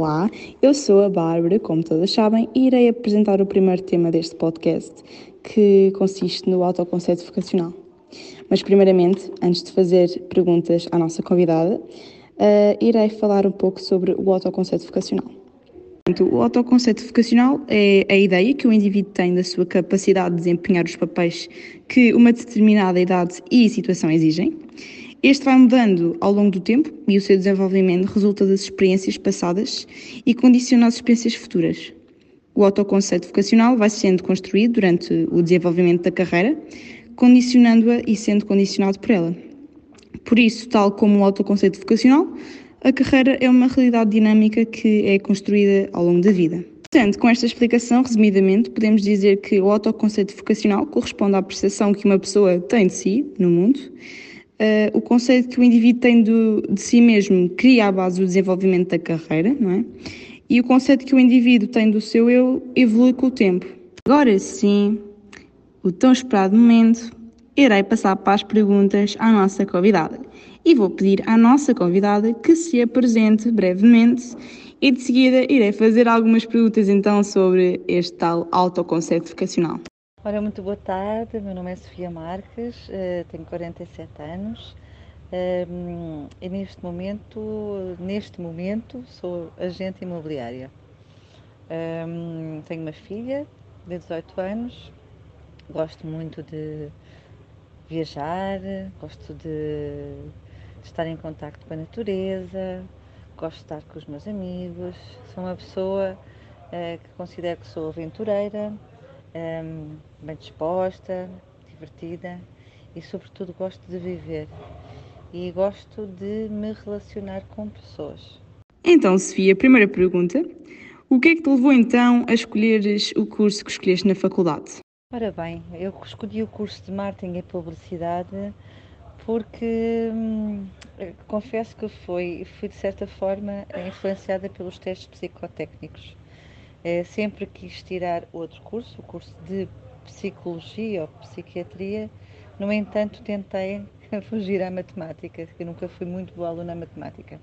Olá, eu sou a Bárbara, como todas sabem, e irei apresentar o primeiro tema deste podcast, que consiste no autoconceito vocacional. Mas, primeiramente, antes de fazer perguntas à nossa convidada, uh, irei falar um pouco sobre o autoconceito vocacional. O autoconceito vocacional é a ideia que o indivíduo tem da sua capacidade de desempenhar os papéis que uma determinada idade e situação exigem. Este vai mudando ao longo do tempo e o seu desenvolvimento resulta das experiências passadas e condiciona as experiências futuras. O autoconceito vocacional vai sendo construído durante o desenvolvimento da carreira, condicionando-a e sendo condicionado por ela. Por isso, tal como o autoconceito vocacional, a carreira é uma realidade dinâmica que é construída ao longo da vida. Portanto, com esta explicação, resumidamente, podemos dizer que o autoconceito vocacional corresponde à percepção que uma pessoa tem de si no mundo. Uh, o conceito que o indivíduo tem do, de si mesmo cria a base do desenvolvimento da carreira, não é? E o conceito que o indivíduo tem do seu eu evolui com o tempo. Agora sim, o tão esperado momento, irei passar para as perguntas à nossa convidada e vou pedir à nossa convidada que se apresente brevemente e de seguida irei fazer algumas perguntas então sobre este tal autoconceito vocacional. Ora, muito boa tarde, meu nome é Sofia Marques, eh, tenho 47 anos ehm, e neste momento, neste momento sou agente imobiliária. Ehm, tenho uma filha de 18 anos, gosto muito de viajar, gosto de estar em contato com a natureza, gosto de estar com os meus amigos, sou uma pessoa uh, que considero que sou aventureira, bem disposta, divertida e sobretudo gosto de viver e gosto de me relacionar com pessoas. Então, Sofia, primeira pergunta. O que é que te levou então a escolheres o curso que escolheste na faculdade? Ora bem, eu escolhi o curso de Marketing e Publicidade porque hum, confesso que fui, fui de certa forma influenciada pelos testes psicotécnicos. É, sempre quis tirar outro curso, o curso de psicologia ou psiquiatria, no entanto tentei fugir à matemática, que nunca fui muito boa aluna na matemática.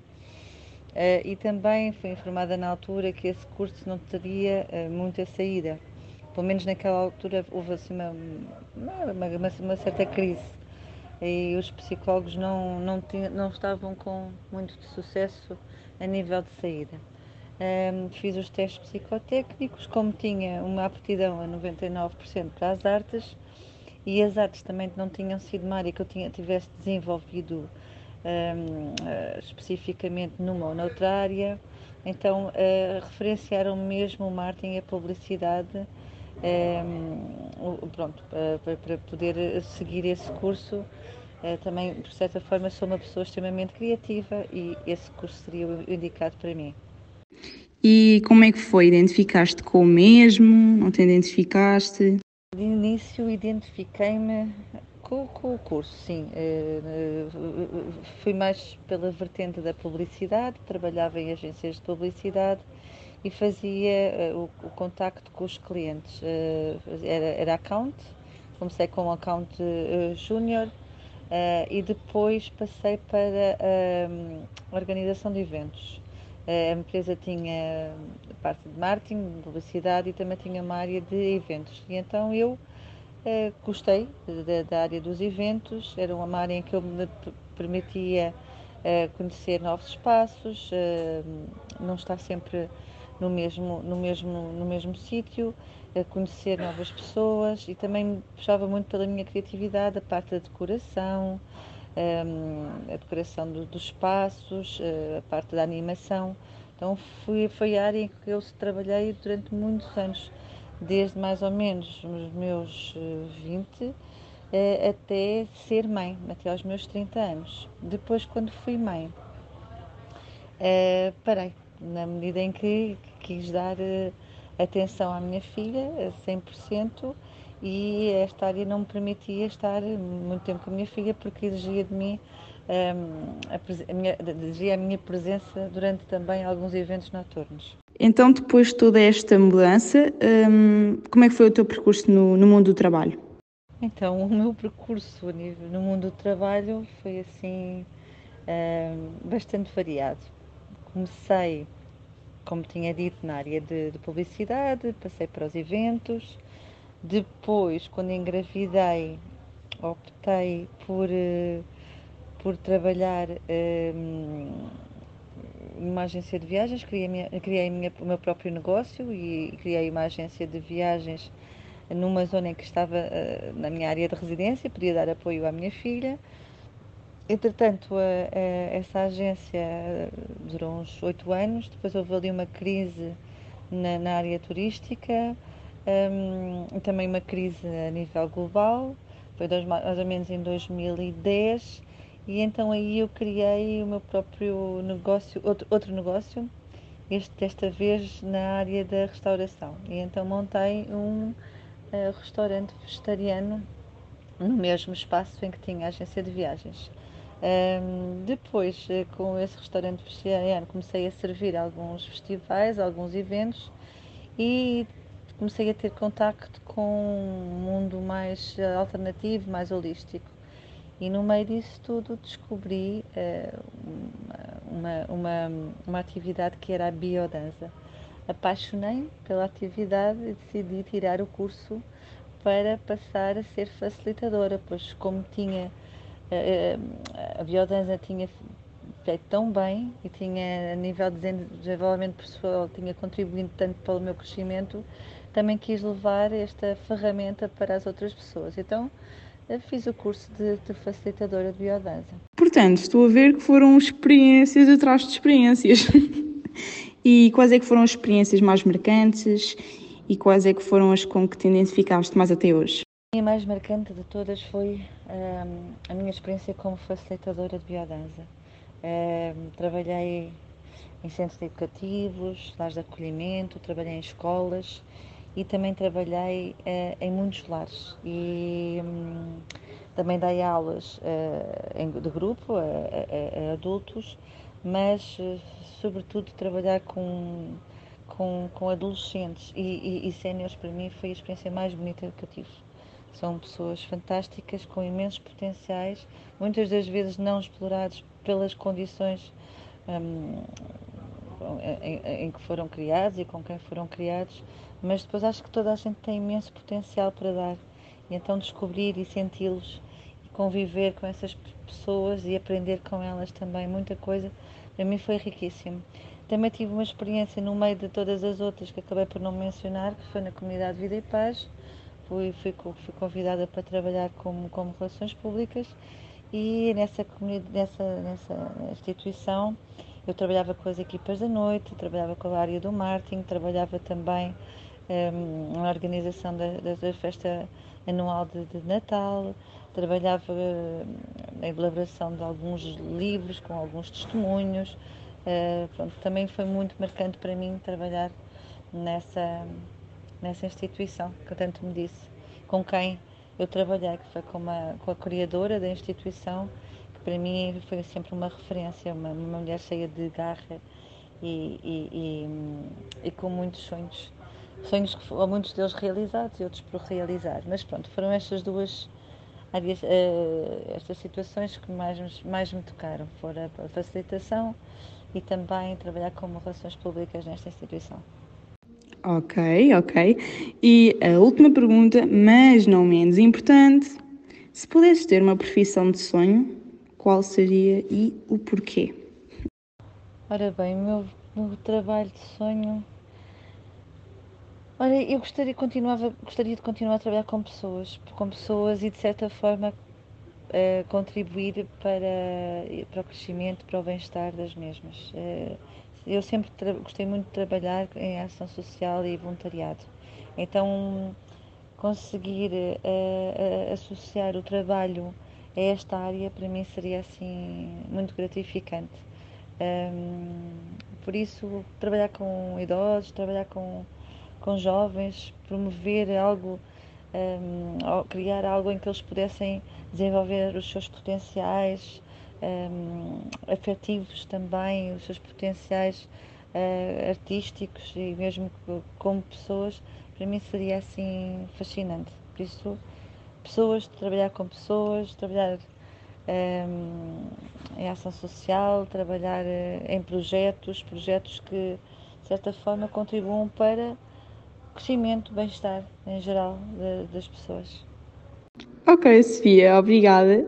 Uh, e também fui informada na altura que esse curso não teria uh, muita saída. Pelo menos naquela altura houve assim uma, uma, uma, certa crise e os psicólogos não, não, não estavam com muito sucesso a nível de saída. Um, fiz os testes psicotécnicos, como tinha uma aptidão a 99% para as artes e as artes também não tinham sido uma área que eu tinha, tivesse desenvolvido um, uh, especificamente numa ou noutra área, então uh, referenciaram mesmo o marketing e a publicidade um, pronto, para, para poder seguir esse curso Uh, também, por certa forma, sou uma pessoa extremamente criativa e esse curso seria indicado para mim. E como é que foi? Identificaste com o mesmo? Não te identificaste? De início, identifiquei-me com, com, o curso, sim. Uh, uh, fui mais pela vertente da publicidade, trabalhava em agências de publicidade e fazia o, o contacto com os clientes. era, era account, comecei com account júnior Uh, e depois passei para uh, a organização de eventos. A empresa tinha parte de marketing, de publicidade e também tinha uma área de eventos. E então eu gostei da, área dos eventos, era uma área em que eu me permitia conhecer novos espaços, não estar sempre no mesmo, no mesmo, no mesmo sítio conhecer novas pessoas e também puxava muito pela minha criatividade, a parte da decoração, a decoração do, dos espaços, eh, a parte da animação. Então fui, foi a área em que eu trabalhei durante muitos anos, desde mais ou menos os meus 20 eh, eh, até ser mãe, até aos meus 30 anos. Depois, quando fui mãe, parei, na medida em que quis dar atenção à minha filha a 100% e esta área não me permitia estar muito tempo com a minha filha porque exigia de mim um, a, a, minha, exigia a minha presença durante também alguns eventos noturnos. Então, depois de toda esta mudança, um, como é que foi o teu percurso no, no mundo do trabalho? Então, o meu percurso no mundo do trabalho foi assim um, bastante variado. Comecei como tinha dito, na área de, de, publicidade, passei para os eventos. Depois, quando engravidei, optei por, uh, por trabalhar uh, numa agência de viagens, criei, minha, criei o meu próprio negócio e criei uma agência de viagens numa zona em que estava uh, na minha área de residência, podia dar apoio à minha filha. Entretanto, a, a, essa agência durou uns oito anos, depois houve ali uma crise na, na área turística, um, também uma crise a nível global, foi dois, mais ou menos em 2010, e então aí eu criei o meu próprio negócio, outro, outro negócio, este, desta vez na área da restauração. E então montei um uh, restaurante vegetariano no mesmo espaço em que tinha a agência de viagens. Um, depois, eh, com esse restaurante vegetariano, comecei a servir alguns festivais, alguns eventos e comecei a ter contacto com um mundo mais alternativo, mais holístico. E no meio disso tudo descobri uh, uma, uma, uma atividade que era a biodança. Apaixonei pela atividade e decidi tirar o curso para passar a ser facilitadora, pois como tinha a biodança tinha feito tão bem e tinha a nível de desenvolvimento pessoal tinha contribuído tanto para o meu crescimento, também quis levar esta ferramenta para as outras pessoas. Então fiz o curso de, de facilitadora de biodança. Portanto, estou a ver que foram experiências atrás de experiências. e quais é que foram as experiências mais marcantes e quais é que foram as com que te identificaste mais até hoje? A mais marcante de todas foi um, a minha experiência como facilitadora de biodança. Trabalhei em centros educativos, lares de acolhimento, trabalhei em escolas e também trabalhei uh, em muitos lares. E um, também dei aulas em, de grupo a, a, a adultos, mas uh, sobretudo trabalhar com, com, com adolescentes e, e, e séniores para mim foi a experiência mais bonita que eu tive são pessoas fantásticas, com imensos potenciais, muitas das vezes não explorados pelas condições um, em, em, que foram criados e com quem foram criados, mas depois acho que toda a gente tem imenso potencial para dar. E então descobrir e senti-los e conviver com essas pessoas e aprender com elas também muita coisa, para mim foi riquíssimo. Também tive uma experiência no meio de todas as outras que acabei por não mencionar, que foi na comunidade Vida e Paz, fui, fui, fui convidada para trabalhar como, como relações públicas e nessa, nessa, nessa instituição eu trabalhava com as equipas da noite, trabalhava com a área do marketing, trabalhava também um, na organização da, da, festa anual de, de Natal, trabalhava hum, na elaboração de alguns livros com alguns testemunhos. Uh, pronto, também foi muito marcante para mim trabalhar nessa, nessa instituição que tanto me disse, com quem eu trabalhei, que foi com, uma, com a criadora da instituição, que para mim foi sempre uma referência, uma, uma mulher cheia de garra e, e, e, e com muitos sonhos. Sonhos que foram muitos deles realizados e outros por realizar. Mas pronto, foram estas duas áreas, uh, estas situações que mais, mais me tocaram. Fora a facilitação e também trabalhar como relações públicas nesta instituição. Ok, ok. E a última pergunta, mas não menos importante: se pudesses ter uma profissão de sonho, qual seria e o porquê? Ora bem, meu, meu trabalho de sonho. Olha, eu gostaria, continuava, gostaria de continuar a trabalhar com pessoas, com pessoas e de certa forma uh, contribuir para, para o crescimento, para o bem-estar das mesmas. Eu sempre gostei muito de trabalhar em ação social e voluntariado. Então, conseguir uh, associar o trabalho a esta área para mim seria assim muito gratificante. Um, por isso, trabalhar com idosos, trabalhar com, com jovens, promover algo, um, criar algo em que eles pudessem desenvolver os seus potenciais, um, afetivos também, os seus potenciais uh, artísticos e mesmo como pessoas, para mim seria assim fascinante. Por isso, pessoas, trabalhar com pessoas, trabalhar um, em ação social, trabalhar uh, em projetos, projetos que de certa forma, contribuam para o crescimento, bem-estar em geral de, das pessoas. Ok, Sofia, obrigada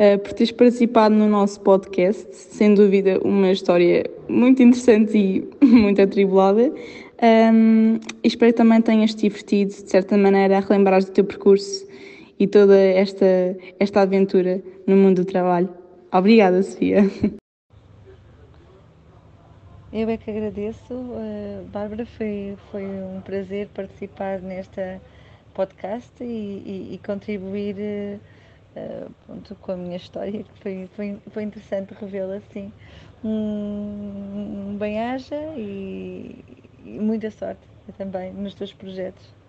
uh, por teres participado no nosso podcast. Sem dúvida, uma história muito interessante e muito atribulada. Um, espero que também tenhas te divertido, de certa maneira, a relembrar do teu percurso e toda esta, esta aventura no mundo do trabalho. Obrigada, Sofia. Eu é que agradeço, uh, Bárbara, foi, foi um prazer participar nesta podcast e, e, e contribuir uh, pronto, com a minha história, que foi, foi, foi interessante revê-la assim. Um, um bem-aja e, e muita sorte também nos teus projetos.